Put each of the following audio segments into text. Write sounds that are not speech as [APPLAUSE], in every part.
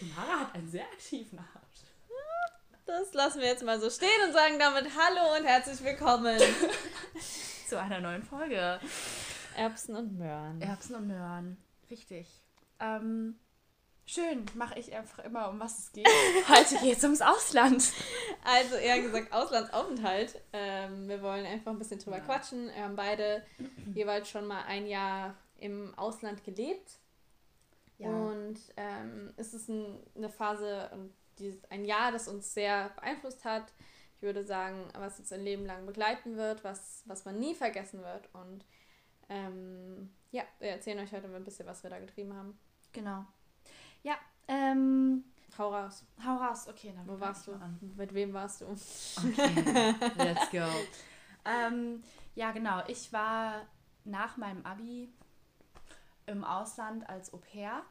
Mara hat einen sehr aktiven Arsch. Das lassen wir jetzt mal so stehen und sagen damit Hallo und herzlich willkommen [LAUGHS] zu einer neuen Folge. Erbsen und Möhren. Erbsen und Möhren, richtig. Ähm, schön, mache ich einfach immer, um was es geht. [LAUGHS] Heute geht es ums Ausland. Also eher gesagt Auslandsaufenthalt. Ähm, wir wollen einfach ein bisschen drüber ja. quatschen. Wir haben beide jeweils schon mal ein Jahr im Ausland gelebt. Ja. Und ähm, es ist ein, eine Phase und ein Jahr, das uns sehr beeinflusst hat. Ich würde sagen, was uns ein Leben lang begleiten wird, was, was man nie vergessen wird. Und ähm, ja, wir erzählen euch heute mal ein bisschen, was wir da getrieben haben. Genau. Ja, ähm, Hau raus. Hau raus, okay. Dann Wo warst du? An. Mit wem warst du? Okay, let's go. [LAUGHS] ähm, ja, genau. Ich war nach meinem Abi im Ausland als Au pair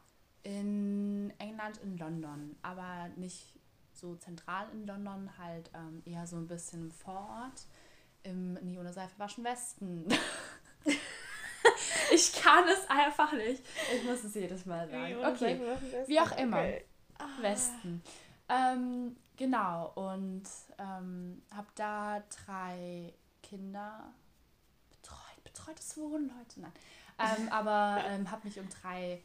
in England, in London, aber nicht so zentral in London, halt ähm, eher so ein bisschen vor Ort im Nie ohne Seife waschen Westen. [LAUGHS] ich kann es einfach nicht. Ich muss es jedes Mal sagen. Okay, wie auch immer. Okay. Ah. Westen. Ähm, genau, und ähm, habe da drei Kinder betreut. Betreutes Wohnen, Leute, nein. Ähm, aber ähm, habe mich um drei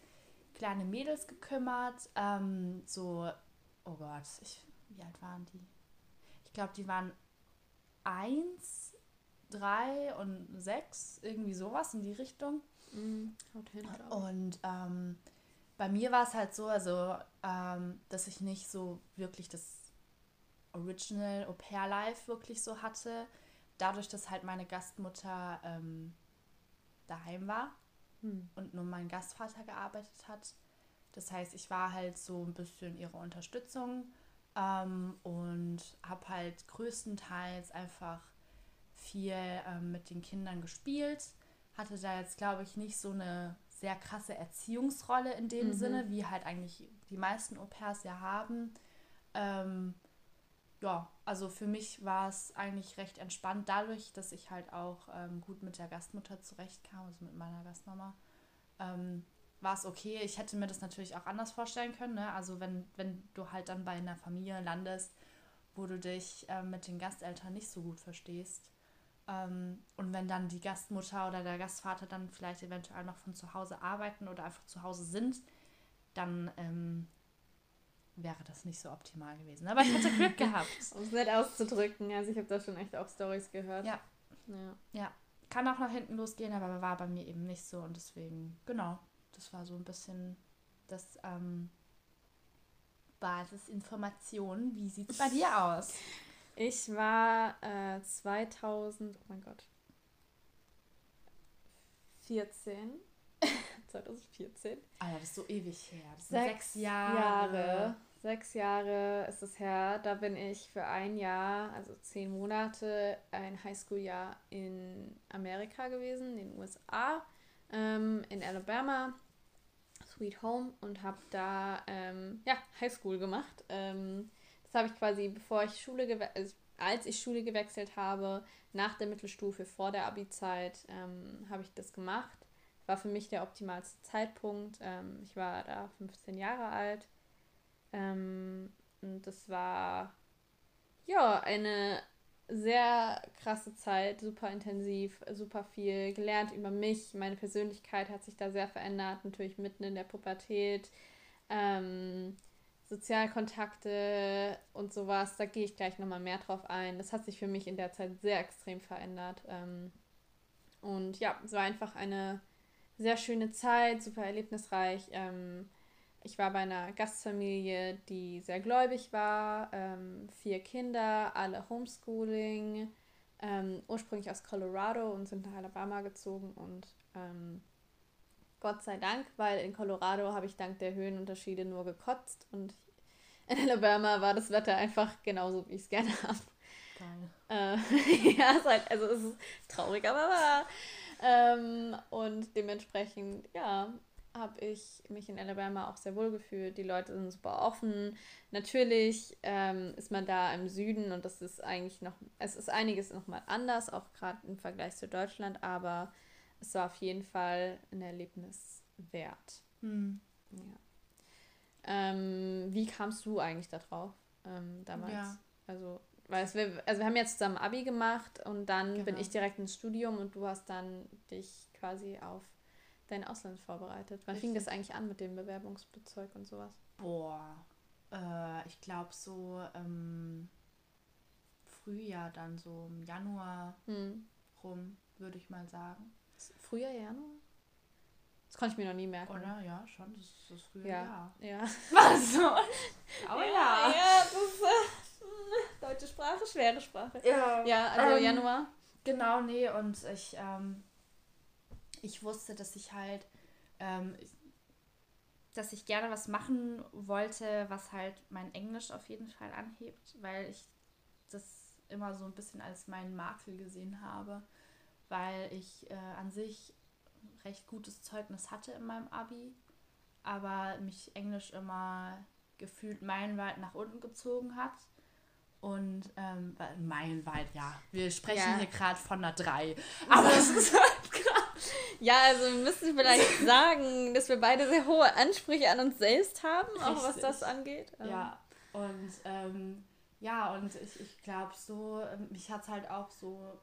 kleine Mädels gekümmert. Ähm, so, oh Gott, ich, wie alt waren die? Ich glaube, die waren eins, drei und sechs, irgendwie sowas in die Richtung. Mm, und ähm, bei mir war es halt so, also, ähm, dass ich nicht so wirklich das Original Au pair Life wirklich so hatte. Dadurch, dass halt meine Gastmutter ähm, daheim war hm. und nur mein Gastvater gearbeitet hat. Das heißt, ich war halt so ein bisschen ihre Unterstützung ähm, und habe halt größtenteils einfach viel ähm, mit den Kindern gespielt. Hatte da jetzt, glaube ich, nicht so eine sehr krasse Erziehungsrolle in dem mhm. Sinne, wie halt eigentlich die meisten Au-pairs ja haben. Ähm, ja, also für mich war es eigentlich recht entspannt, dadurch, dass ich halt auch ähm, gut mit der Gastmutter zurechtkam, also mit meiner Gastmama. Ähm, war es okay. Ich hätte mir das natürlich auch anders vorstellen können. Ne? Also wenn, wenn du halt dann bei einer Familie landest, wo du dich äh, mit den Gasteltern nicht so gut verstehst. Ähm, und wenn dann die Gastmutter oder der Gastvater dann vielleicht eventuell noch von zu Hause arbeiten oder einfach zu Hause sind, dann ähm, wäre das nicht so optimal gewesen. Aber ich hätte Glück [LAUGHS] gehabt. um es nicht auszudrücken. Also ich habe da schon echt auch Stories gehört. Ja. ja. Ja. Kann auch nach hinten losgehen, aber war bei mir eben nicht so und deswegen, genau. Das war so ein bisschen das ähm, Basisinformation. Wie sieht es bei dir aus? Ich war äh, 2000, oh mein Gott, 14. 2014. Ah ja, das ist so ewig her. Das sind sechs, sechs Jahre. Jahre. Sechs Jahre ist es her. Da bin ich für ein Jahr, also zehn Monate, ein Highschool-Jahr in Amerika gewesen, in den USA, ähm, in Alabama, Sweet Home und habe da ähm, ja, Highschool gemacht. Ähm, das habe ich quasi, bevor ich Schule also als ich Schule gewechselt habe, nach der Mittelstufe, vor der Abi-Zeit, ähm, habe ich das gemacht war für mich der optimalste Zeitpunkt. Ähm, ich war da 15 Jahre alt. Ähm, und das war ja eine sehr krasse Zeit, super intensiv, super viel gelernt über mich. Meine Persönlichkeit hat sich da sehr verändert, natürlich mitten in der Pubertät. Ähm, Sozialkontakte und sowas, da gehe ich gleich nochmal mehr drauf ein. Das hat sich für mich in der Zeit sehr extrem verändert. Ähm, und ja, es war einfach eine sehr schöne Zeit, super erlebnisreich. Ähm, ich war bei einer Gastfamilie, die sehr gläubig war, ähm, vier Kinder, alle Homeschooling, ähm, ursprünglich aus Colorado und sind nach Alabama gezogen und ähm, Gott sei Dank, weil in Colorado habe ich dank der Höhenunterschiede nur gekotzt und in Alabama war das Wetter einfach genauso, wie ich es gerne habe. Geil. Äh, [LAUGHS] ja, es halt, also es ist traurig, aber wahr. Ähm, und dementsprechend, ja, habe ich mich in Alabama auch sehr wohl gefühlt. Die Leute sind super offen. Natürlich ähm, ist man da im Süden und das ist eigentlich noch, es ist einiges nochmal anders, auch gerade im Vergleich zu Deutschland, aber es war auf jeden Fall ein Erlebnis wert. Mhm. Ja. Ähm, wie kamst du eigentlich da drauf ähm, damals? Ja. Also, weil es, also wir haben jetzt zusammen Abi gemacht und dann genau. bin ich direkt ins Studium und du hast dann dich quasi auf dein Ausland vorbereitet. Wann Richtig. fing das eigentlich an mit dem Bewerbungsbezeug und sowas? Boah, äh, ich glaube so ähm, Frühjahr dann so im Januar hm. rum, würde ich mal sagen. Frühjahr, Januar? Das konnte ich mir noch nie merken. Oder? Ja, schon. Das ist das frühe ja. Jahr. Ja. [LAUGHS] Was? so? Aber ja. Ja, ja das ist, äh, deutsche Sprache, schwere Sprache. Ja. Ja, also ähm, Januar. Genau, nee. Und ich, ähm, ich wusste, dass ich halt, ähm, dass ich gerne was machen wollte, was halt mein Englisch auf jeden Fall anhebt, weil ich das immer so ein bisschen als meinen Makel gesehen habe, weil ich äh, an sich recht gutes Zeugnis hatte in meinem Abi, aber mich Englisch immer gefühlt meilenweit nach unten gezogen hat. Und ähm, meilenweit, ja. Wir sprechen ja. hier gerade von einer 3. [LAUGHS] Aber es ist halt krass. Ja, also wir müssen vielleicht [LAUGHS] sagen, dass wir beide sehr hohe Ansprüche an uns selbst haben, Richtig. auch was das angeht. Ja, und ähm, ja, und ich, ich glaube so, ähm, mich hat es halt auch so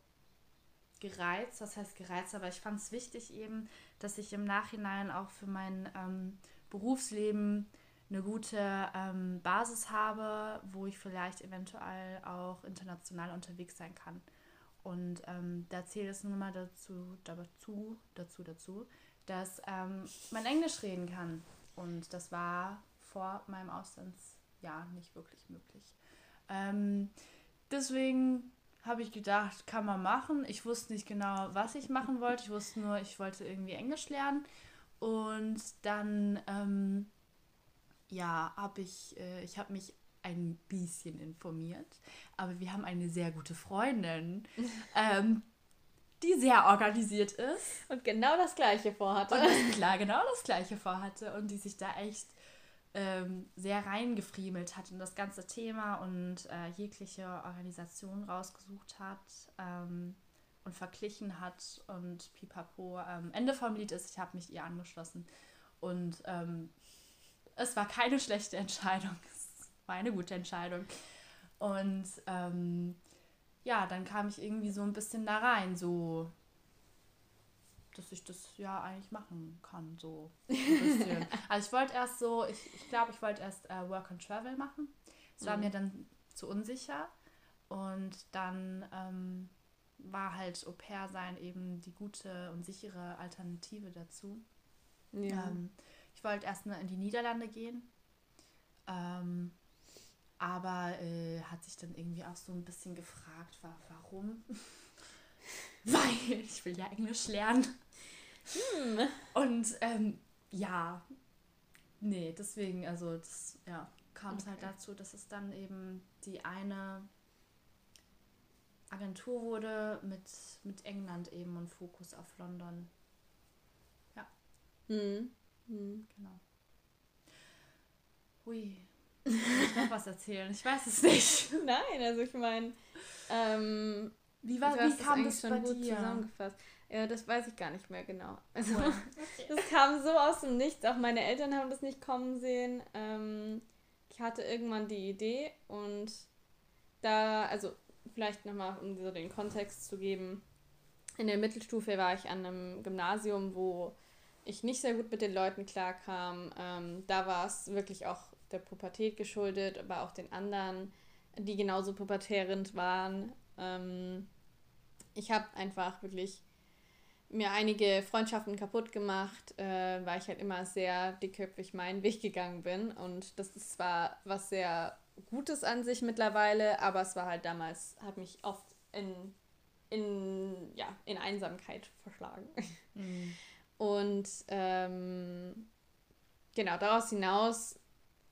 gereizt, das heißt gereizt, aber ich fand es wichtig eben, dass ich im Nachhinein auch für mein ähm, Berufsleben eine gute ähm, Basis habe, wo ich vielleicht eventuell auch international unterwegs sein kann. Und ähm, da zählt es nun mal dazu, dazu, dazu, dazu, dass ähm, man Englisch reden kann. Und das war vor meinem Auslandsjahr nicht wirklich möglich. Ähm, deswegen habe ich gedacht, kann man machen. Ich wusste nicht genau, was ich machen wollte. Ich wusste nur, ich wollte irgendwie Englisch lernen. Und dann, ähm, ja, habe ich, äh, ich habe mich ein bisschen informiert. Aber wir haben eine sehr gute Freundin, ähm, die sehr organisiert ist. Und genau das Gleiche vorhatte. Und klar, genau das Gleiche vorhatte. Und die sich da echt ähm, sehr reingefriemelt hat in das ganze Thema und äh, jegliche Organisation rausgesucht hat ähm, und verglichen hat und pipapo. Ähm, Ende vom Lied ist, ich habe mich ihr angeschlossen und ähm, es war keine schlechte Entscheidung, war eine gute Entscheidung. Und ähm, ja, dann kam ich irgendwie so ein bisschen da rein, so dass ich das ja eigentlich machen kann, so [LAUGHS] also ich wollte erst so, ich, ich glaube, ich wollte erst äh, Work and Travel machen. Es war mhm. mir dann zu unsicher. Und dann ähm, war halt Au pair sein eben die gute und sichere Alternative dazu. Ja. Ähm, ich wollte erst mal in die Niederlande gehen. Ähm, aber äh, hat sich dann irgendwie auch so ein bisschen gefragt, war, warum? [LAUGHS] Weil ich will ja Englisch lernen. Hm. Und ähm, ja, nee, deswegen, also das, ja, kam es okay. halt dazu, dass es dann eben die eine Agentur wurde mit, mit England eben und Fokus auf London. Ja. Hm. Hm. Genau. Hui. Ich noch was erzählen? Ich weiß es nicht. [LAUGHS] Nein, also ich meine, ähm, wie, war, wie kam das bei dir? zusammengefasst. Ja, das weiß ich gar nicht mehr genau. Also, okay. [LAUGHS] das kam so aus dem Nichts. Auch meine Eltern haben das nicht kommen sehen. Ähm, ich hatte irgendwann die Idee und da, also vielleicht nochmal, um so den Kontext zu geben. In der Mittelstufe war ich an einem Gymnasium, wo ich nicht sehr gut mit den Leuten klarkam. Ähm, da war es wirklich auch der Pubertät geschuldet, aber auch den anderen, die genauso pubertärend waren. Ähm, ich habe einfach wirklich mir einige Freundschaften kaputt gemacht, äh, weil ich halt immer sehr dickköpfig meinen Weg gegangen bin. Und das ist zwar was sehr Gutes an sich mittlerweile, aber es war halt damals, hat mich oft in, in, ja, in Einsamkeit verschlagen. Mhm. [LAUGHS] Und ähm, genau, daraus hinaus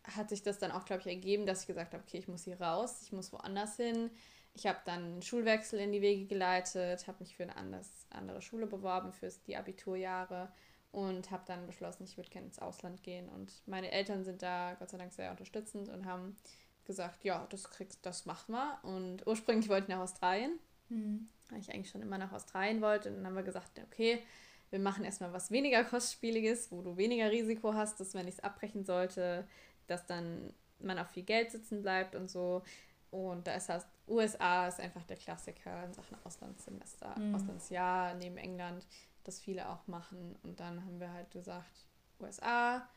hat sich das dann auch, glaube ich, ergeben, dass ich gesagt habe, okay, ich muss hier raus, ich muss woanders hin. Ich habe dann einen Schulwechsel in die Wege geleitet, habe mich für eine anders, andere Schule beworben, für die Abiturjahre und habe dann beschlossen, ich würde gerne ins Ausland gehen. Und meine Eltern sind da Gott sei Dank sehr unterstützend und haben gesagt, ja, das kriegst, das machen wir. Und ursprünglich wollte ich nach Australien, mhm. weil ich eigentlich schon immer nach Australien wollte. Und dann haben wir gesagt, okay, wir machen erstmal was weniger kostspieliges, wo du weniger Risiko hast, dass wenn ich es abbrechen sollte, dass dann man auf viel Geld sitzen bleibt und so. Und da ist das, USA ist einfach der Klassiker in Sachen Auslandssemester, mhm. Auslandsjahr neben England, das viele auch machen. Und dann haben wir halt gesagt, USA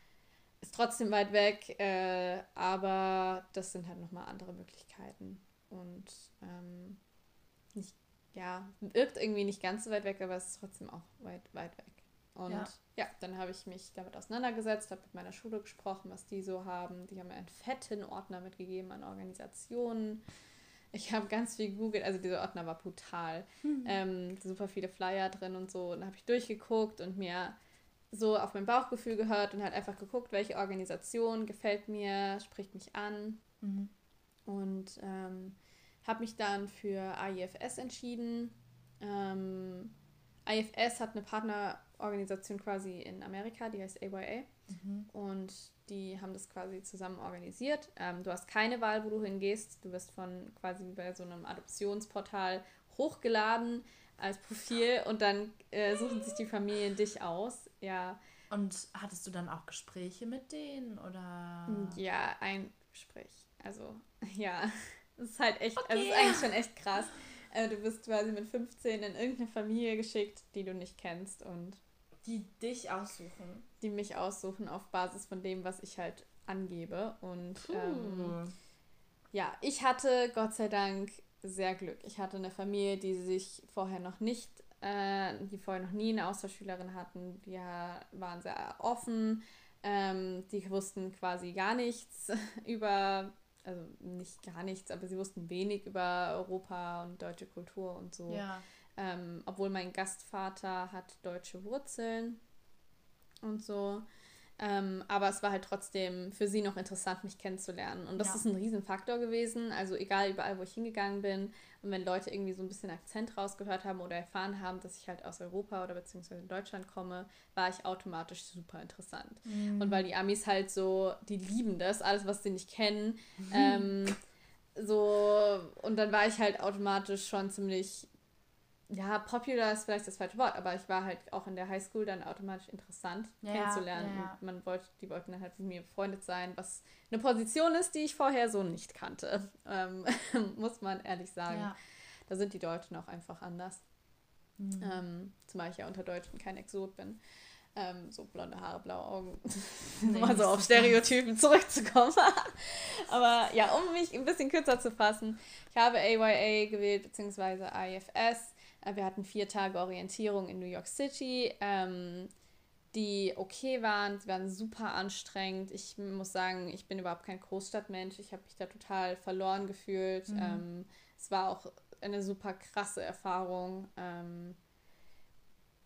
ist trotzdem weit weg, äh, aber das sind halt nochmal andere Möglichkeiten. Und ähm, nicht, ja, wirkt irgendwie nicht ganz so weit weg, aber es ist trotzdem auch weit, weit weg. Und ja, ja dann habe ich mich damit auseinandergesetzt, habe mit meiner Schule gesprochen, was die so haben. Die haben mir einen fetten Ordner mitgegeben an Organisationen. Ich habe ganz viel gegoogelt, also dieser Ordner war brutal. Mhm. Ähm, super viele Flyer drin und so. Und dann habe ich durchgeguckt und mir so auf mein Bauchgefühl gehört und halt einfach geguckt, welche Organisation gefällt mir, spricht mich an. Mhm. Und ähm, habe mich dann für AIFS entschieden. Ähm, IFS hat eine Partnerorganisation quasi in Amerika, die heißt AYA. Mhm. Und die haben das quasi zusammen organisiert. Ähm, du hast keine Wahl, wo du hingehst. Du wirst von quasi bei so einem Adoptionsportal hochgeladen als Profil und dann äh, suchen sich die Familien dich aus. Ja. Und hattest du dann auch Gespräche mit denen oder? Ja, ein Gespräch. Also, [LAUGHS] ja. Das ist halt echt, okay. also ist eigentlich schon echt krass. Äh, du bist quasi mit 15 in irgendeine Familie geschickt, die du nicht kennst und die dich aussuchen. Die mich aussuchen auf Basis von dem, was ich halt angebe. Und ähm, ja, ich hatte Gott sei Dank sehr Glück. Ich hatte eine Familie, die sich vorher noch nicht, äh, die vorher noch nie eine Austauschschülerin hatten. Die waren sehr offen. Ähm, die wussten quasi gar nichts [LAUGHS] über also nicht gar nichts, aber sie wussten wenig über Europa und deutsche Kultur und so. Ja. Ähm, obwohl mein Gastvater hat deutsche Wurzeln und so. Ähm, aber es war halt trotzdem für sie noch interessant, mich kennenzulernen. Und das ja. ist ein Riesenfaktor gewesen. Also egal überall, wo ich hingegangen bin. Und wenn Leute irgendwie so ein bisschen Akzent rausgehört haben oder erfahren haben, dass ich halt aus Europa oder beziehungsweise Deutschland komme, war ich automatisch super interessant. Mhm. Und weil die Amis halt so, die lieben das, alles, was sie nicht kennen. Mhm. Ähm, so, und dann war ich halt automatisch schon ziemlich ja, popular ist vielleicht das falsche Wort, aber ich war halt auch in der Highschool dann automatisch interessant ja, kennenzulernen. Ja, ja. Man wollte, die wollten dann halt mit mir befreundet sein, was eine Position ist, die ich vorher so nicht kannte. [LAUGHS] Ähm, [LAUGHS] muss man ehrlich sagen. Da sind die Deutschen auch einfach anders. Mhm. Ähm, zumal ich ja unter Deutschen kein Exot bin. Ähm, so blonde Haare, blaue Augen. [LAUGHS] Nee, mal so auf Stereotypen zurückzukommen. aber ja, um mich ein bisschen kürzer zu fassen, ich habe AYA gewählt, beziehungsweise IFS wir hatten vier Tage Orientierung in New York City, ähm, die okay waren. Sie waren super anstrengend. Ich muss sagen, ich bin überhaupt kein Großstadtmensch. Ich habe mich da total verloren gefühlt. Mhm. Ähm, es war auch eine super krasse Erfahrung. Ähm,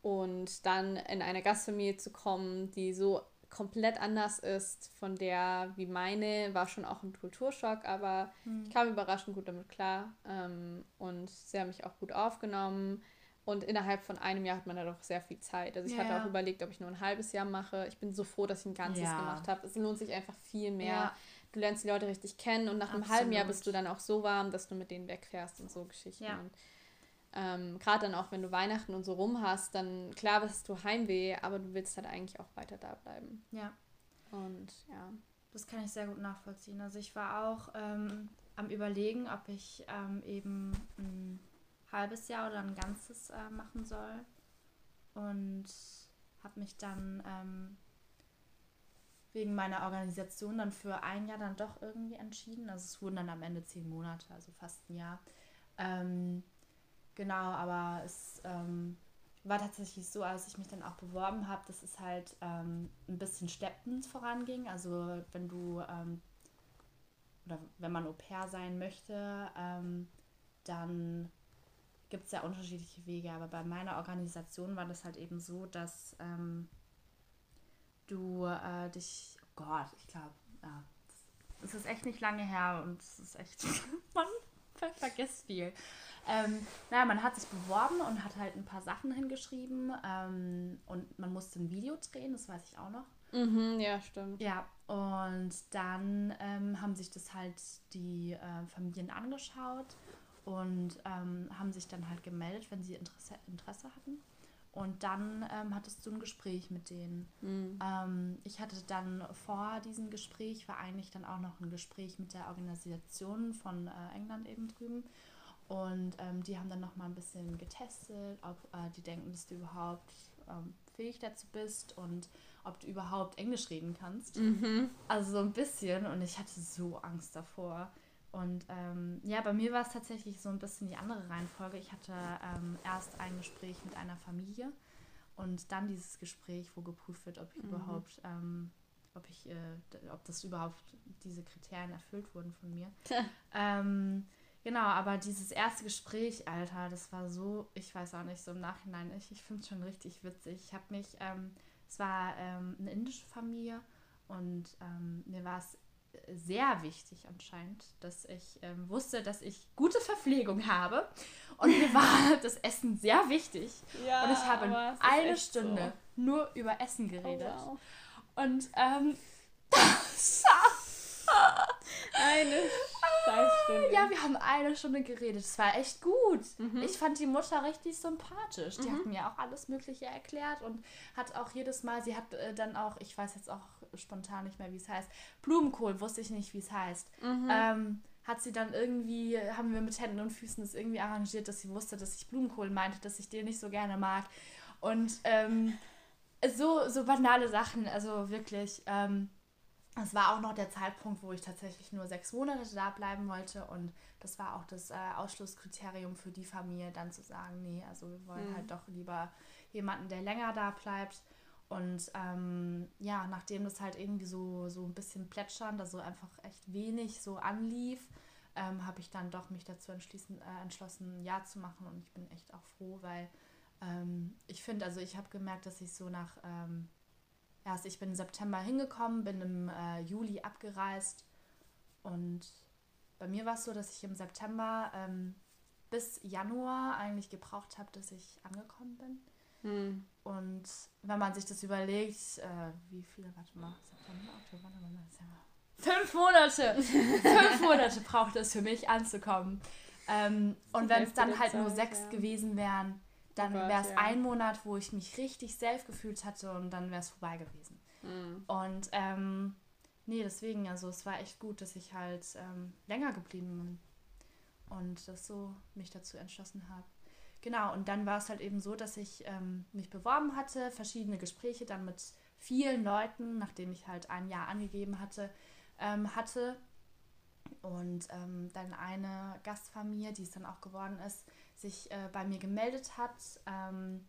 und dann in eine Gastfamilie zu kommen, die so komplett anders ist von der wie meine, war schon auch ein Kulturschock, aber mhm. ich kam überraschend gut damit klar ähm, und sie haben mich auch gut aufgenommen. Und innerhalb von einem Jahr hat man da doch sehr viel Zeit. Also ich ja. hatte auch überlegt, ob ich nur ein halbes Jahr mache. Ich bin so froh, dass ich ein ganzes ja. gemacht habe. Es lohnt sich einfach viel mehr. Ja. Du lernst die Leute richtig kennen und nach Absolut. einem halben Jahr bist du dann auch so warm, dass du mit denen wegfährst und so Geschichten. Und ähm, Gerade dann auch, wenn du Weihnachten und so rum hast, dann klar hast du Heimweh, aber du willst halt eigentlich auch weiter da bleiben. Ja. Und ja. Das kann ich sehr gut nachvollziehen. Also ich war auch ähm, am überlegen, ob ich ähm, eben ein halbes Jahr oder ein ganzes äh, machen soll. Und habe mich dann ähm, wegen meiner Organisation dann für ein Jahr dann doch irgendwie entschieden. Also es wurden dann am Ende zehn Monate, also fast ein Jahr. Ähm, Genau, aber es ähm, war tatsächlich so, als ich mich dann auch beworben habe, dass es halt ähm, ein bisschen steppend voranging. Also wenn du ähm, oder wenn man Au pair sein möchte, ähm, dann gibt es ja unterschiedliche Wege. Aber bei meiner Organisation war das halt eben so, dass ähm, du äh, dich, oh Gott, ich glaube, ja, es ist echt nicht lange her und es ist echt, [LAUGHS] man vergisst viel. Ähm, naja, man hat sich beworben und hat halt ein paar Sachen hingeschrieben ähm, und man musste ein Video drehen, das weiß ich auch noch. Mhm, ja, stimmt. Ja, und dann ähm, haben sich das halt die äh, Familien angeschaut und ähm, haben sich dann halt gemeldet, wenn sie Interesse, Interesse hatten. Und dann ähm, hattest du ein Gespräch mit denen. Mhm. Ähm, ich hatte dann vor diesem Gespräch, war eigentlich dann auch noch ein Gespräch mit der Organisation von äh, England eben drüben. Und ähm, die haben dann noch mal ein bisschen getestet, ob äh, die denken, dass du überhaupt ähm, fähig dazu bist und ob du überhaupt Englisch reden kannst. Mhm. Also so ein bisschen. Und ich hatte so Angst davor. Und ähm, ja, bei mir war es tatsächlich so ein bisschen die andere Reihenfolge. Ich hatte ähm, erst ein Gespräch mit einer Familie und dann dieses Gespräch, wo geprüft wird, ob ich mhm. überhaupt, ähm, ob ich, äh, ob das überhaupt diese Kriterien erfüllt wurden von mir. [LAUGHS] Genau, aber dieses erste Gespräch, Alter, das war so, ich weiß auch nicht, so im Nachhinein, ich, ich finde es schon richtig witzig. Ich habe mich, ähm, es war ähm, eine indische Familie und ähm, mir war es sehr wichtig anscheinend, dass ich ähm, wusste, dass ich gute Verpflegung habe. Und mir war [LAUGHS] das Essen sehr wichtig. Ja, und ich habe eine Stunde so. nur über Essen geredet. Oh, wow. Und ähm, [LAUGHS] eine Scheißstunde. Ja, wir haben eine Stunde geredet. Es war echt gut. Mhm. Ich fand die Mutter richtig sympathisch. Die mhm. hat mir auch alles Mögliche erklärt und hat auch jedes Mal, sie hat äh, dann auch, ich weiß jetzt auch spontan nicht mehr, wie es heißt, Blumenkohl, wusste ich nicht, wie es heißt. Mhm. Ähm, hat sie dann irgendwie, haben wir mit Händen und Füßen das irgendwie arrangiert, dass sie wusste, dass ich Blumenkohl meinte, dass ich den nicht so gerne mag. Und ähm, so, so banale Sachen, also wirklich. Ähm, es war auch noch der Zeitpunkt, wo ich tatsächlich nur sechs Monate da bleiben wollte und das war auch das äh, Ausschlusskriterium für die Familie, dann zu sagen, nee, also wir wollen mhm. halt doch lieber jemanden, der länger da bleibt. Und ähm, ja, nachdem das halt irgendwie so, so ein bisschen plätschernd, also einfach echt wenig so anlief, ähm, habe ich dann doch mich dazu entschließen, äh, entschlossen, Ja zu machen. Und ich bin echt auch froh, weil ähm, ich finde, also ich habe gemerkt, dass ich so nach ähm, erst, ich bin im September hingekommen, bin im äh, Juli abgereist und bei mir war es so, dass ich im September ähm, bis Januar eigentlich gebraucht habe, dass ich angekommen bin. Hm. Und wenn man sich das überlegt, äh, wie viele, warte mal, September, Oktober, November, Dezember. Fünf Monate! fünf [LAUGHS] Monate braucht es für mich anzukommen. Ähm, und wenn es dann halt nur sechs ja. gewesen wären, dann wäre es ja. ein Monat, wo ich mich richtig safe gefühlt hatte und dann wäre es vorbei gewesen. Mhm. Und ähm, nee, deswegen, also es war echt gut, dass ich halt ähm, länger geblieben bin und das so mich dazu entschlossen habe. Genau, und dann war es halt eben so, dass ich ähm, mich beworben hatte, verschiedene Gespräche dann mit vielen Leuten, nachdem ich halt ein Jahr angegeben hatte, ähm, hatte. Und ähm, dann eine Gastfamilie, die es dann auch geworden ist, sich äh, bei mir gemeldet hat, ähm,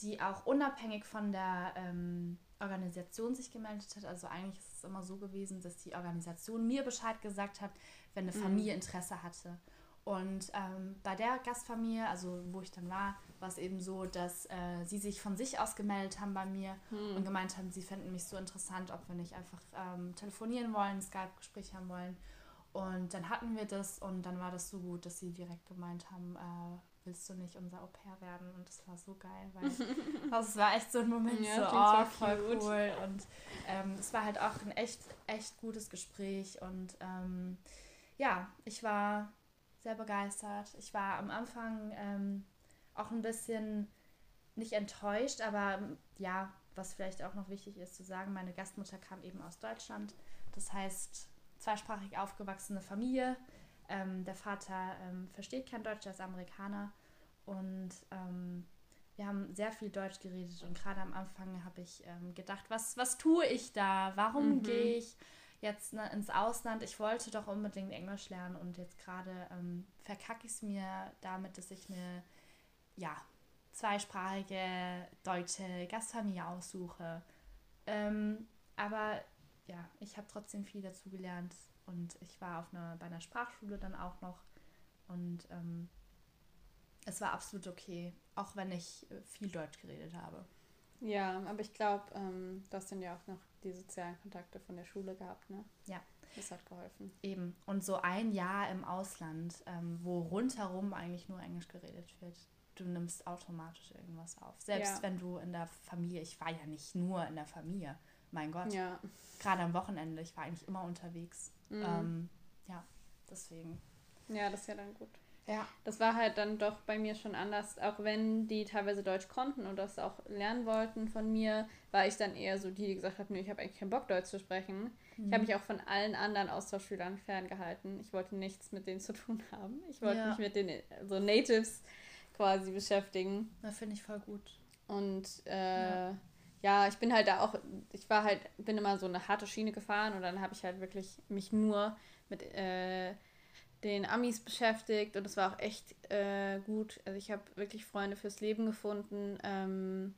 die auch unabhängig von der ähm, Organisation sich gemeldet hat. Also eigentlich ist es immer so gewesen, dass die Organisation mir Bescheid gesagt hat, wenn eine mhm. Familie Interesse hatte. Und ähm, bei der Gastfamilie, also wo ich dann war, war es eben so, dass äh, sie sich von sich aus gemeldet haben bei mir mhm. und gemeint haben, sie fänden mich so interessant, ob wir nicht einfach ähm, telefonieren wollen, Skype-Gespräch haben wollen. Und dann hatten wir das und dann war das so gut, dass sie direkt gemeint haben, äh, willst du nicht unser Au pair werden? Und das war so geil, weil [LAUGHS] also es war echt so ein Moment, ja, so, oh, voll cute. cool. Und ähm, es war halt auch ein echt, echt gutes Gespräch. Und ähm, ja, ich war sehr begeistert. Ich war am Anfang ähm, auch ein bisschen nicht enttäuscht, aber ja, was vielleicht auch noch wichtig ist zu sagen, meine Gastmutter kam eben aus Deutschland. Das heißt, zweisprachig aufgewachsene Familie. Ähm, der Vater ähm, versteht kein Deutsch, er ist Amerikaner. Und ähm, wir haben sehr viel Deutsch geredet. Und gerade am Anfang habe ich ähm, gedacht, was, was tue ich da? Warum mhm. gehe ich jetzt ne, ins Ausland? Ich wollte doch unbedingt Englisch lernen. Und jetzt gerade ähm, verkacke ich es mir damit, dass ich eine ja, zweisprachige deutsche Gastfamilie aussuche. Ähm, aber ja, ich habe trotzdem viel dazu gelernt und ich war auf einer, bei einer Sprachschule dann auch noch und ähm, es war absolut okay, auch wenn ich äh, viel Deutsch geredet habe. Ja, aber ich glaube, ähm, du hast dann ja auch noch die sozialen Kontakte von der Schule gehabt, ne? Ja. Das hat geholfen. Eben. Und so ein Jahr im Ausland, ähm, wo rundherum eigentlich nur Englisch geredet wird, du nimmst automatisch irgendwas auf. Selbst ja. wenn du in der Familie, ich war ja nicht nur in der Familie, mein Gott. Ja. Gerade am Wochenende, ich war eigentlich immer unterwegs. Mhm. Ähm, ja, deswegen. Ja, das ist ja dann gut. Ja. Das war halt dann doch bei mir schon anders, auch wenn die teilweise Deutsch konnten und das auch lernen wollten von mir, war ich dann eher so die, die gesagt hat, nö, ich habe eigentlich keinen Bock, Deutsch zu sprechen. Mhm. Ich habe mich auch von allen anderen Austauschschülern ferngehalten. Ich wollte nichts mit denen zu tun [LAUGHS] haben. Ich wollte ja. mich mit den so Natives quasi beschäftigen. Das finde ich voll gut. Und äh, ja. Ja. ich bin halt da auch, ich war halt, bin immer so eine harte Schiene gefahren und dann habe ich halt wirklich mich nur mit äh, den Amis beschäftigt und es war auch echt äh, gut. Also ich habe wirklich Freunde fürs Leben gefunden. Ähm,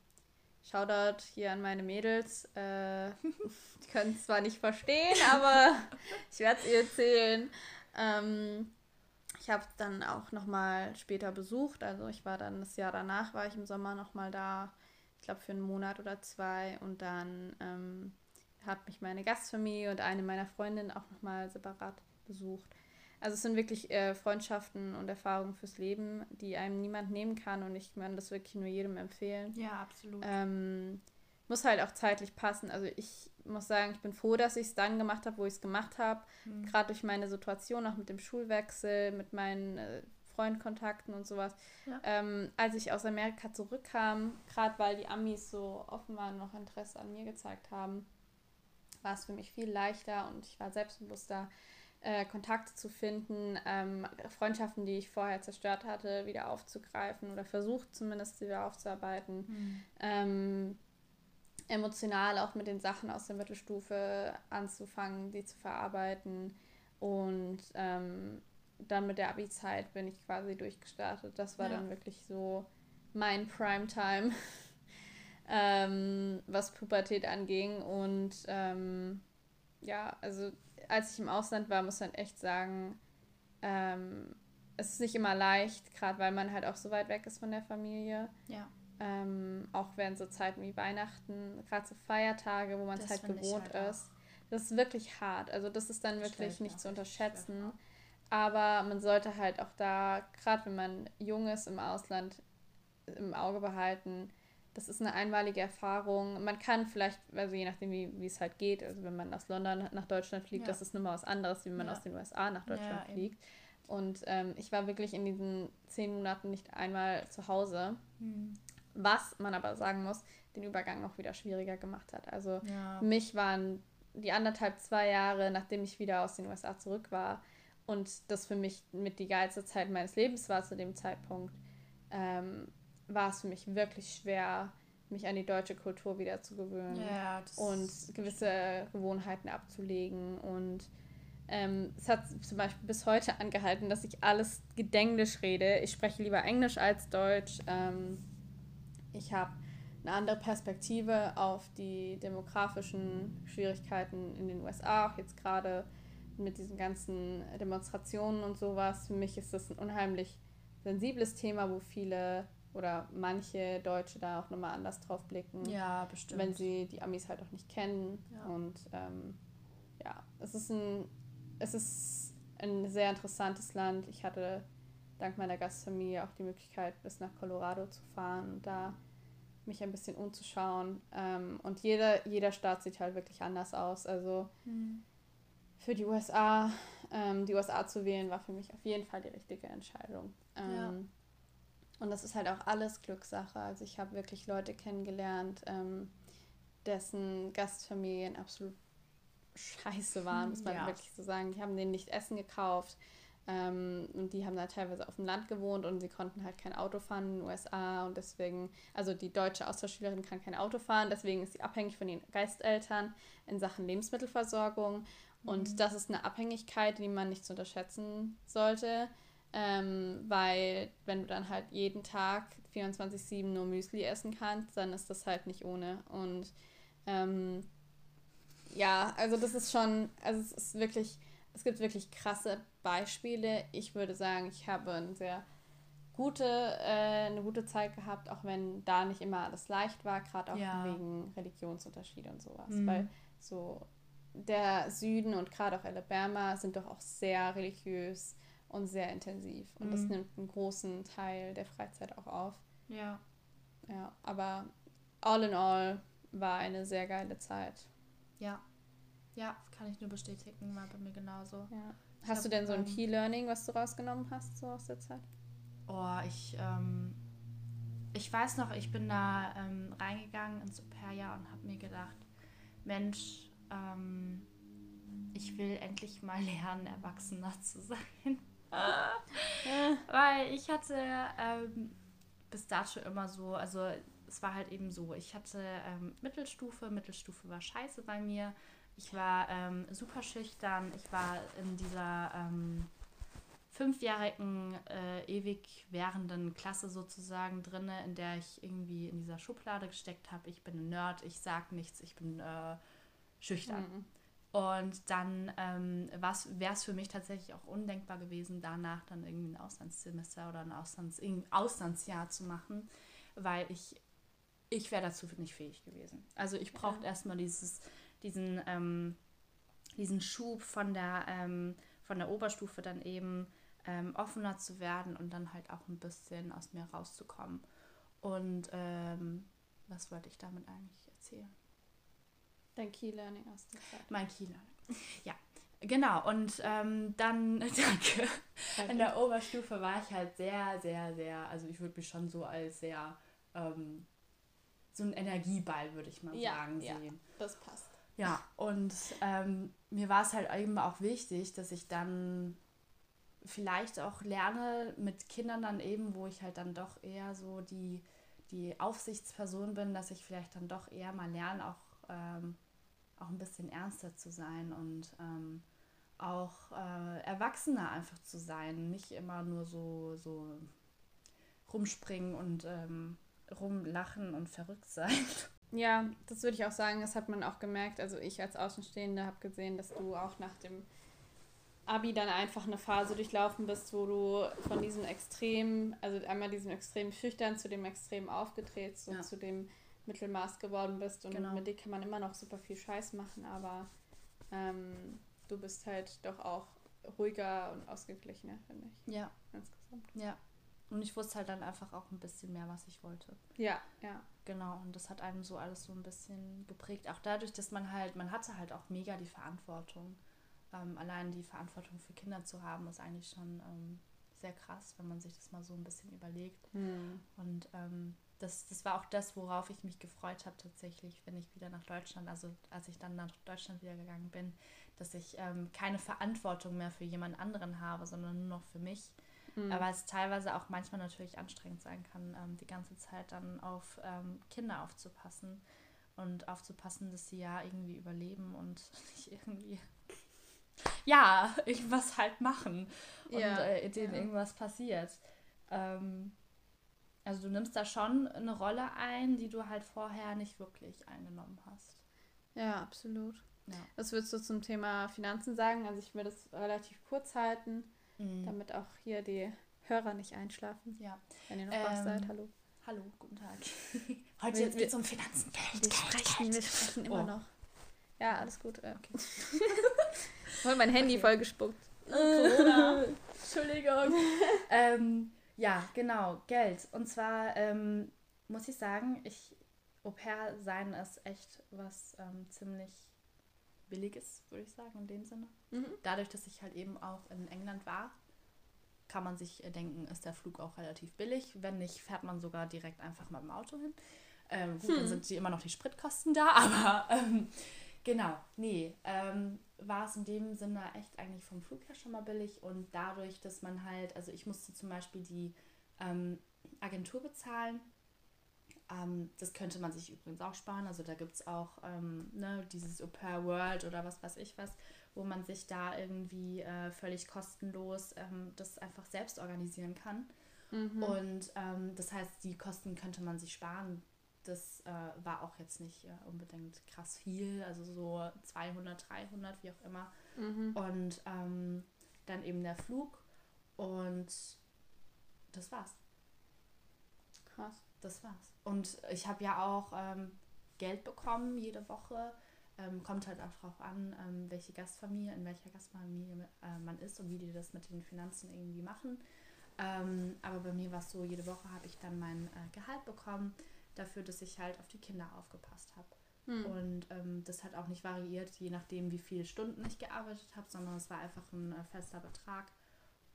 Shoutout hier an meine Mädels. Äh, [LAUGHS] die können es zwar nicht verstehen, aber [LAUGHS] ich werde es ihr erzählen. Ähm, ich habe es dann auch nochmal später besucht. Also ich war dann das Jahr danach, war ich im Sommer nochmal da. Ich glaube für einen Monat oder zwei. Und dann ähm, hat mich meine Gastfamilie und eine meiner Freundinnen auch nochmal separat besucht. Also es sind wirklich äh, Freundschaften und Erfahrungen fürs Leben, die einem niemand nehmen kann und ich kann das wirklich nur jedem empfehlen. Ja, absolut. Ähm, muss halt auch zeitlich passen. Also ich muss sagen, ich bin froh, dass ich es dann gemacht habe, wo ich es gemacht habe. Mhm. Gerade durch meine Situation, auch mit dem Schulwechsel, mit meinen äh, Freundkontakten und sowas. Ja. Ähm, als ich aus Amerika zurückkam, gerade weil die Amis so offen waren, noch Interesse an mir gezeigt haben, war es für mich viel leichter und ich war selbstbewusster äh, Kontakte zu finden, ähm, Freundschaften, die ich vorher zerstört hatte, wieder aufzugreifen oder versucht zumindest wieder aufzuarbeiten. Mhm. Ähm, emotional auch mit den Sachen aus der Mittelstufe anzufangen, die zu verarbeiten. Und ähm, dann mit der Abi-Zeit bin ich quasi durchgestartet. Das war ja. dann wirklich so mein Primetime, [LAUGHS] ähm, was Pubertät anging. Und ähm, ja, also als ich im Ausland war, muss man echt sagen, ähm, es ist nicht immer leicht, gerade weil man halt auch so weit weg ist von der Familie. Ja. Ähm, auch während so Zeiten wie Weihnachten, gerade so Feiertage, wo man es halt gewohnt halt ist. Das ist wirklich hart. Also das ist dann wirklich nicht zu unterschätzen. Aber man sollte halt auch da, gerade wenn man jung ist im Ausland, im Auge behalten, das ist eine einmalige Erfahrung. Man kann vielleicht, also je nachdem, wie, wie es halt geht, also wenn man aus London nach Deutschland fliegt, ja. das ist nochmal was anderes, wie wenn man ja. aus den USA nach Deutschland ja, fliegt. Und ähm, ich war wirklich in diesen zehn Monaten nicht einmal zu Hause. Mhm. Was man aber sagen muss, den Übergang noch wieder schwieriger gemacht hat. Also mich waren die anderthalb, zwei Jahre, nachdem ich wieder aus den USA zurück war und das für mich mit die geilste Zeit meines Lebens war zu dem Zeitpunkt, ähm, war es für mich wirklich schwer, mich an die deutsche Kultur wieder zu gewöhnen ja, und gewisse Gewohnheiten abzulegen. Und ähm, es hat zum Beispiel bis heute angehalten, dass ich alles Gedenglisch rede. Ich spreche lieber Englisch als Deutsch. Ähm, ich habe eine andere Perspektive auf die demografischen Schwierigkeiten in den USA, auch jetzt gerade mit diesen ganzen Demonstrationen und sowas. Für mich ist das ein unheimlich sensibles Thema, wo viele oder manche Deutsche da auch nochmal anders drauf blicken. Ja, bestimmt. Wenn sie die Amis halt auch nicht kennen. Ja. Und ähm, ja, es ist ein, es ist ein sehr interessantes Land. Ich hatte dank meiner Gastfamilie auch die Möglichkeit, bis nach Colorado zu fahren und da mich ein bisschen umzuschauen. Ähm, und jeder, jeder Staat sieht halt wirklich anders aus. Also mhm. Für die USA, ähm, die USA zu wählen, war für mich auf jeden Fall die richtige Entscheidung. Ähm, ja. Und das ist halt auch alles Glückssache. Also ich habe wirklich Leute kennengelernt, ähm, dessen Gastfamilien absolut scheiße waren, muss man ja. wirklich so sagen. Die haben denen nicht Essen gekauft. Ähm, und die haben da teilweise auf dem Land gewohnt und sie konnten halt kein Auto fahren in den USA und deswegen, also die deutsche Austauschschülerin kann kein Auto fahren, deswegen ist sie abhängig von den Geisteltern in Sachen Lebensmittelversorgung. Und mhm. das ist eine Abhängigkeit, die man nicht zu unterschätzen sollte. Ähm, weil wenn du dann halt jeden Tag 24-7 nur Müsli essen kannst, dann ist das halt nicht ohne. Und ähm, ja, also das ist schon, also es ist wirklich, es gibt wirklich krasse Beispiele. Ich würde sagen, ich habe eine sehr gute, äh, eine gute Zeit gehabt, auch wenn da nicht immer alles leicht war, gerade auch ja. wegen Religionsunterschiede und sowas. Mhm. Weil so der Süden und gerade auch Alabama sind doch auch sehr religiös und sehr intensiv. Und mhm. das nimmt einen großen Teil der Freizeit auch auf. Ja. Ja, aber all in all war eine sehr geile Zeit. Ja. Ja, kann ich nur bestätigen, war bei mir genauso. Ja. Hast hab, du denn so ein ähm, Key Learning, was du rausgenommen hast, so aus der Zeit? Oh, ich, ähm, ich weiß noch, ich bin da ähm, reingegangen ins Au-pair-Jahr und habe mir gedacht, Mensch, ähm, ich will endlich mal lernen, Erwachsener zu sein. [LAUGHS] [LAUGHS] Weil ich hatte ähm, bis dato immer so, also es war halt eben so, ich hatte ähm, Mittelstufe, Mittelstufe war scheiße bei mir. Ich war ähm, super schüchtern, ich war in dieser ähm, fünfjährigen, äh, ewig währenden Klasse sozusagen drin, in der ich irgendwie in dieser Schublade gesteckt habe. Ich bin ein Nerd, ich sag nichts, ich bin äh, schüchtern. Mhm. Und dann ähm, wäre es für mich tatsächlich auch undenkbar gewesen, danach dann irgendwie ein Auslandssemester oder ein Auslands Auslandsjahr zu machen, weil ich, ich wäre dazu nicht fähig gewesen. Also ich brauchte ja. erstmal dieses, diesen, ähm, diesen Schub von der, ähm, von der Oberstufe dann eben ähm, offener zu werden und dann halt auch ein bisschen aus mir rauszukommen. Und ähm, was wollte ich damit eigentlich erzählen? Dein Key Learning aus der Zeit. Mein Key Learning. Ja, genau. Und ähm, dann, [LAUGHS] danke. In der Oberstufe war ich halt sehr, sehr, sehr, also ich würde mich schon so als sehr, ähm, so ein Energieball, würde ich mal ja, sagen, sehen. Ja, das passt. Ja, und ähm, mir war es halt eben auch wichtig, dass ich dann vielleicht auch lerne mit Kindern dann eben, wo ich halt dann doch eher so die, die Aufsichtsperson bin, dass ich vielleicht dann doch eher mal lerne, auch ähm, auch ein bisschen ernster zu sein und ähm, auch äh, erwachsener einfach zu sein, nicht immer nur so, so rumspringen und ähm, rumlachen und verrückt sein. [LAUGHS] Ja, das würde ich auch sagen, das hat man auch gemerkt. Also ich als Außenstehende habe gesehen, dass du auch nach dem Abi dann einfach eine Phase durchlaufen bist, wo du von diesem extrem, also einmal diesem extrem schüchtern zu dem extrem aufgedreht, ja. zu dem Mittelmaß geworden bist und genau. mit dir kann man immer noch super viel Scheiß machen, aber ähm, du bist halt doch auch ruhiger und ausgeglichener, finde ich. Ja. Insgesamt. Ja. Und ich wusste halt dann einfach auch ein bisschen mehr, was ich wollte. Ja, ja. Genau, und das hat einem so alles so ein bisschen geprägt. Auch dadurch, dass man halt, man hatte halt auch mega die Verantwortung. Ähm, allein die Verantwortung für Kinder zu haben, ist eigentlich schon ähm, sehr krass, wenn man sich das mal so ein bisschen überlegt. Mhm. Und ähm, das, das war auch das, worauf ich mich gefreut habe tatsächlich, wenn ich wieder nach Deutschland, also als ich dann nach Deutschland wieder gegangen bin, dass ich ähm, keine Verantwortung mehr für jemand anderen habe, sondern nur noch für mich. Mhm. Aber es teilweise auch manchmal natürlich anstrengend sein kann, ähm, die ganze Zeit dann auf ähm, Kinder aufzupassen und aufzupassen, dass sie ja irgendwie überleben und [LAUGHS] nicht irgendwie [LAUGHS] ja, irgendwas halt machen und ja, äh, denen ja. irgendwas passiert. Ähm, also du nimmst da schon eine Rolle ein, die du halt vorher nicht wirklich eingenommen hast. Ja, absolut. Ja. Was würdest du zum Thema Finanzen sagen? Also ich will das relativ kurz halten, mhm. damit auch hier die Hörer nicht einschlafen. Ja. Wenn ihr noch ähm, wach seid, hallo. Hallo, guten Tag. [LAUGHS] Heute geht es um Finanzen. Geld, wir, Geld, sprechen, Geld. wir sprechen immer oh. noch. Ja, alles gut. Äh, okay. [LAUGHS] Voll mein Handy okay. vollgespuckt. Corona. [LAUGHS] Entschuldigung. ähm, ja, genau, Geld. Und zwar ähm, muss ich sagen, ich Au pair sein ist echt was ähm, ziemlich Billiges, würde ich sagen, in dem Sinne. Mhm. Dadurch, dass ich halt eben auch in England war, kann man sich denken, ist der Flug auch relativ billig. Wenn nicht, fährt man sogar direkt einfach mit dem Auto hin. Ähm, gut, hm. dann sind die immer noch die Spritkosten da, [LAUGHS] aber ähm, genau, nee, ähm, war es in dem Sinne echt eigentlich vom Flug her schon mal billig und dadurch, dass man halt, also ich musste zum Beispiel die ähm, Agentur bezahlen. Ähm, das könnte man sich übrigens auch sparen. Also da gibt es auch ähm, ne, dieses Au pair World oder was weiß ich was, wo man sich da irgendwie äh, völlig kostenlos ähm, das einfach selbst organisieren kann. Mhm. Und ähm, das heißt, die Kosten könnte man sich sparen das äh, war auch jetzt nicht äh, unbedingt krass viel, also so 200, 300, wie auch immer. Mhm. Und ähm, dann eben der Flug und das war's. Krass. Das war's. Und ich habe ja auch ähm, Geld bekommen jede Woche. Ähm, kommt halt auch darauf an, ähm, welche Gastfamilie, in welcher Gastfamilie äh, man ist und wie die das mit den Finanzen irgendwie machen. Ähm, aber bei mir war es so, jede Woche habe ich dann mein äh, Gehalt bekommen dafür, dass ich halt auf die Kinder aufgepasst habe. Hm. Und ähm, das hat auch nicht variiert, je nachdem, wie viele Stunden ich gearbeitet habe, sondern es war einfach ein äh, fester Betrag.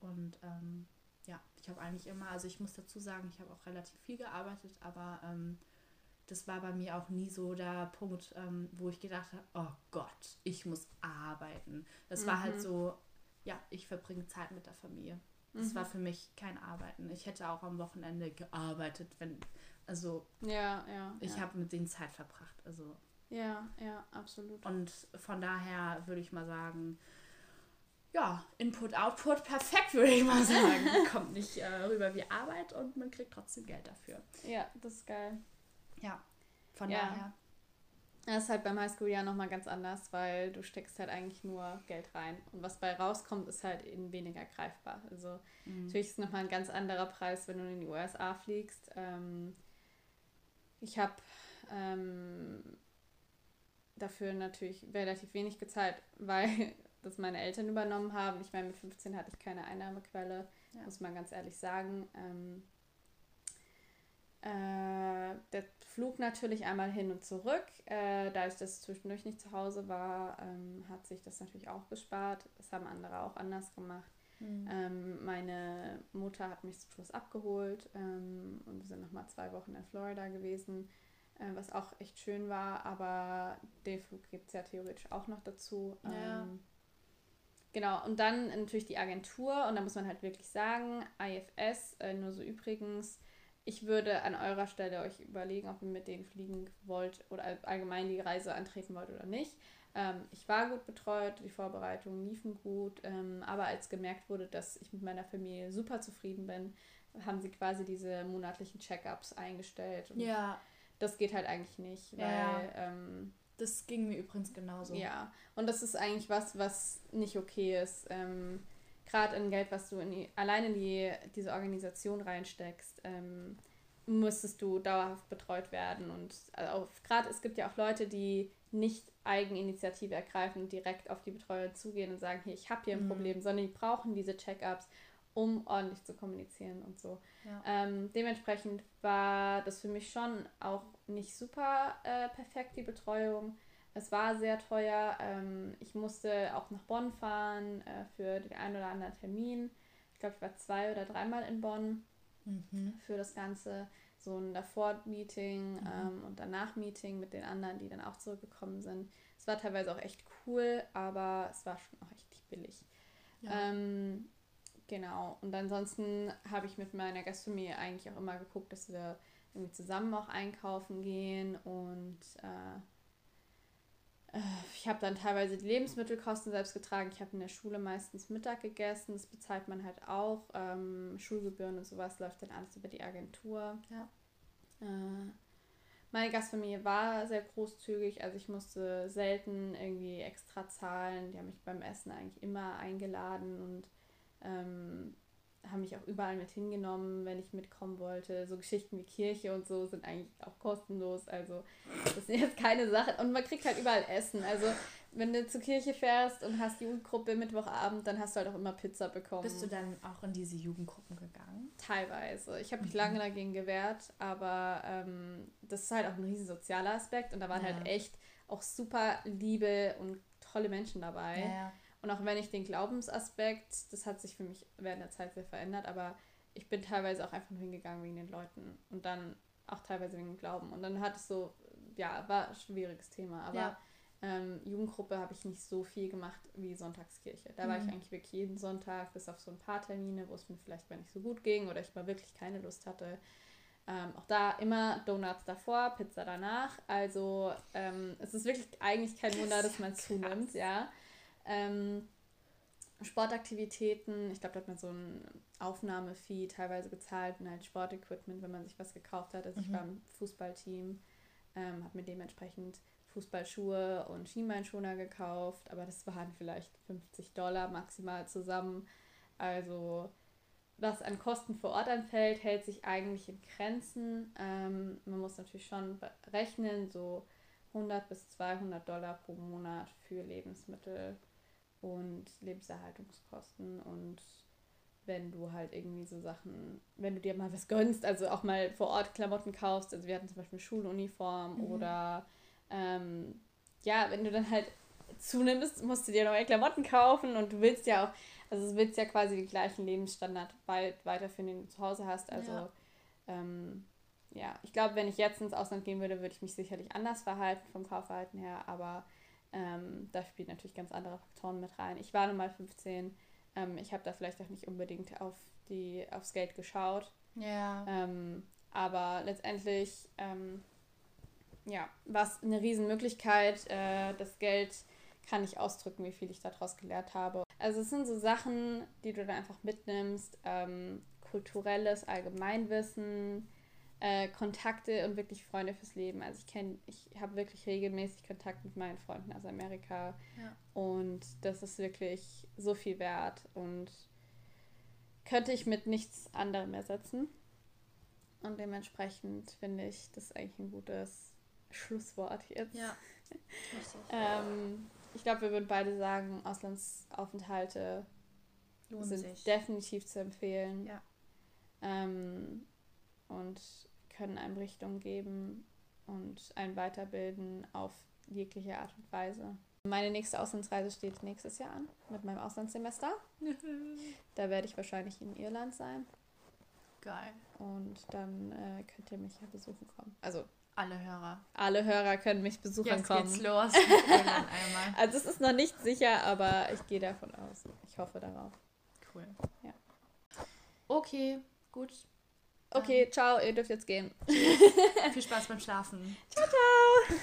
Und ähm, ja, ich habe eigentlich immer, also ich muss dazu sagen, ich habe auch relativ viel gearbeitet, aber ähm, das war bei mir auch nie so der Punkt, ähm, wo ich gedacht habe, oh Gott, ich muss arbeiten. Das mhm. war halt mhm. so, ja, ich verbringe Zeit mit der Familie. Das mhm. war für mich kein Arbeiten. Ich hätte auch am Wochenende gearbeitet, wenn, also ja, ja. Ich ja. habe mit denen Zeit verbracht. Also ja, ja, absolut. Und von daher würde ich mal sagen, ja, Input, Output, perfekt, würde ich mal sagen. [LAUGHS] Kommt nicht äh, rüber wie Arbeit und man kriegt trotzdem Geld dafür. Ja, das ist geil. Ja, von ja. daher. Das ist halt beim Highschool ja nochmal ganz anders, weil du steckst halt eigentlich nur Geld rein. Und was bei rauskommt, ist halt eben weniger greifbar. Also mhm. natürlich ist es nochmal ein ganz anderer Preis, wenn du in die USA fliegst. Ähm, ich habe ähm, dafür natürlich relativ wenig gezahlt, [LAUGHS] weil das meine Eltern übernommen haben. Ich meine, mit 15 hatte ich keine Einnahmequelle, ja. muss man ganz ehrlich sagen. Ähm, äh, der Flug natürlich einmal hin und zurück. Äh, da ich das zwischendurch nicht zu Hause war, ähm, hat sich das natürlich auch gespart. Das haben andere auch anders gemacht. Mhm. Ähm, meine Mutter hat mich zum Schluss abgeholt ähm, und wir sind nochmal zwei Wochen in Florida gewesen äh, was auch echt schön war, aber den Flug gibt es ja theoretisch auch noch dazu. Ja. Genau, und dann natürlich die Agentur und da muss man halt wirklich sagen, IFS, äh, nur so übrigens, ich würde an eurer Stelle euch überlegen, ob ihr mit denen fliegen wollt oder allgemein die Reise antreten wollt oder nicht. Ähm, ich war gut betreut, die Vorbereitungen liefen gut, ähm, aber als gemerkt wurde, dass ich mit meiner Familie super zufrieden bin, haben sie quasi diese monatlichen Check-ups eingestellt. ja das geht halt eigentlich nicht, weil. Ja, ähm, das ging mir übrigens genauso. Ja, und das ist eigentlich was, was nicht okay ist. Ähm, Gerade in Geld, was du in die, allein in die, diese Organisation reinsteckst, ähm, müsstest du dauerhaft betreut werden. Und also gerade es gibt ja auch Leute, die nicht Eigeninitiative ergreifen und direkt auf die Betreuer zugehen und sagen, hier, ich habe hier ein mhm. Problem, sondern die brauchen diese Check-ups, um ordentlich zu kommunizieren und so. Ja. Ähm, dementsprechend war das für mich schon auch nicht super äh, perfekt, die Betreuung. Es war sehr teuer. Ähm, ich musste auch nach Bonn fahren äh, für den einen oder anderen Termin. Ich glaube, ich war zwei oder dreimal in Bonn mhm. für das Ganze. So ein Davor-Meeting mhm. ähm, und danach-Meeting mit den anderen, die dann auch zurückgekommen sind. Es war teilweise auch echt cool, aber es war schon auch echt billig. Ja. Ähm, Genau. Und ansonsten habe ich mit meiner Gastfamilie eigentlich auch immer geguckt, dass wir irgendwie zusammen auch einkaufen gehen und äh, äh ich habe dann teilweise die Lebensmittelkosten selbst getragen. Ich habe in der Schule meistens Mittag gegessen. Das bezahlt man halt auch. Ähm, Schulgebühren und sowas läuft dann alles über die Agentur. Ja. Äh, meine Gastfamilie war sehr großzügig, also ich musste selten irgendwie extra zahlen. Die haben mich beim Essen eigentlich immer eingeladen und ähm, haben mich auch überall mit hingenommen, wenn ich mitkommen wollte. So Geschichten wie Kirche und so sind eigentlich auch kostenlos. Also das sind jetzt keine Sachen. Und man kriegt halt überall Essen. Also wenn du zur Kirche fährst und hast Jugendgruppe Mittwochabend, dann hast du halt auch immer Pizza bekommen. Bist du dann auch in diese Jugendgruppen gegangen? Teilweise. Ich habe mich mhm. lange dagegen gewehrt, aber ähm, das ist halt auch ein riesen sozialer Aspekt und da waren halt ja. halt echt auch super liebe und tolle Menschen dabei. Ja, ja. Und auch wenn ich den Glaubensaspekt, das hat sich für mich während der Zeit sehr verändert, aber ich bin teilweise auch einfach nur hingegangen wegen den Leuten und dann auch teilweise wegen dem Glauben. Und dann hat es so, ja, war ein schwieriges Thema, aber ja. ähm, Jugendgruppe habe ich nicht so viel gemacht wie Sonntagskirche. Da mhm. war ich mhm. eigentlich wirklich jeden Sonntag, bis auf so ein paar Termine, wo es mir vielleicht mal nicht so gut ging oder ich mal wirklich keine Lust hatte. Ähm, auch da immer Donuts davor, Pizza danach. Also ähm, es ist wirklich eigentlich kein Wunder, dass man zunimmt, ja. Ähm, Sportaktivitäten, ich glaube, da hat man so ein Aufnahmefee teilweise gezahlt und halt Sportequipment, wenn man sich was gekauft hat. Also mhm. ich war im Fußballteam, ähm, habe mir dementsprechend Fußballschuhe und Schienbeinschoner gekauft, aber das waren vielleicht 50 Dollar maximal zusammen. Also was an Kosten vor Ort anfällt, hält sich eigentlich in Grenzen. Ähm, man muss natürlich schon rechnen, so 100 bis 200 Dollar pro Monat für Lebensmittel und Lebenserhaltungskosten und wenn du halt irgendwie so Sachen, wenn du dir mal was gönnst, also auch mal vor Ort Klamotten kaufst, also wir hatten zum Beispiel Schuluniform mhm. oder ähm, ja, wenn du dann halt zunimmst, musst du dir neue Klamotten kaufen und du willst ja auch, also du willst ja quasi den gleichen Lebensstandard weit weiterführen, den du zu Hause hast. Also ja, ähm, ja. ich glaube, wenn ich jetzt ins Ausland gehen würde, würde ich mich sicherlich anders verhalten vom Kaufverhalten her, aber ähm, da spielen natürlich ganz andere Faktoren mit rein. Ich war nun mal 15, ähm, ich habe da vielleicht auch nicht unbedingt auf die, aufs Geld geschaut. Ja. Ähm, aber letztendlich ähm, ja, war es eine Riesenmöglichkeit. Äh, das Geld kann nicht ausdrücken, wie viel ich daraus gelernt habe. Also es sind so Sachen, die du dann einfach mitnimmst. Ähm, kulturelles Allgemeinwissen, äh, Kontakte und wirklich Freunde fürs Leben. Also ich kenne, ich habe wirklich regelmäßig Kontakt mit meinen Freunden aus Amerika. Ja. Und das ist wirklich so viel wert und könnte ich mit nichts anderem ersetzen. Und dementsprechend finde ich das eigentlich ein gutes Schlusswort jetzt. Ja. [LAUGHS] ähm, ich glaube, wir würden beide sagen, Auslandsaufenthalte Lohnen sind sich. definitiv zu empfehlen. Ja. Ähm, und können einem Richtung geben und ein Weiterbilden auf jegliche Art und Weise. Meine nächste Auslandsreise steht nächstes Jahr an mit meinem Auslandssemester. [LAUGHS] da werde ich wahrscheinlich in Irland sein. Geil. Und dann äh, könnt ihr mich ja besuchen kommen. Also alle Hörer. Alle Hörer können mich besuchen Jetzt kommen. Jetzt geht's los. [LAUGHS] also es ist noch nicht sicher, aber ich gehe davon aus. Ich hoffe darauf. Cool. Ja. Okay, gut. Okay, ciao, ihr dürft jetzt gehen. Viel Spaß beim Schlafen. Ciao, ciao.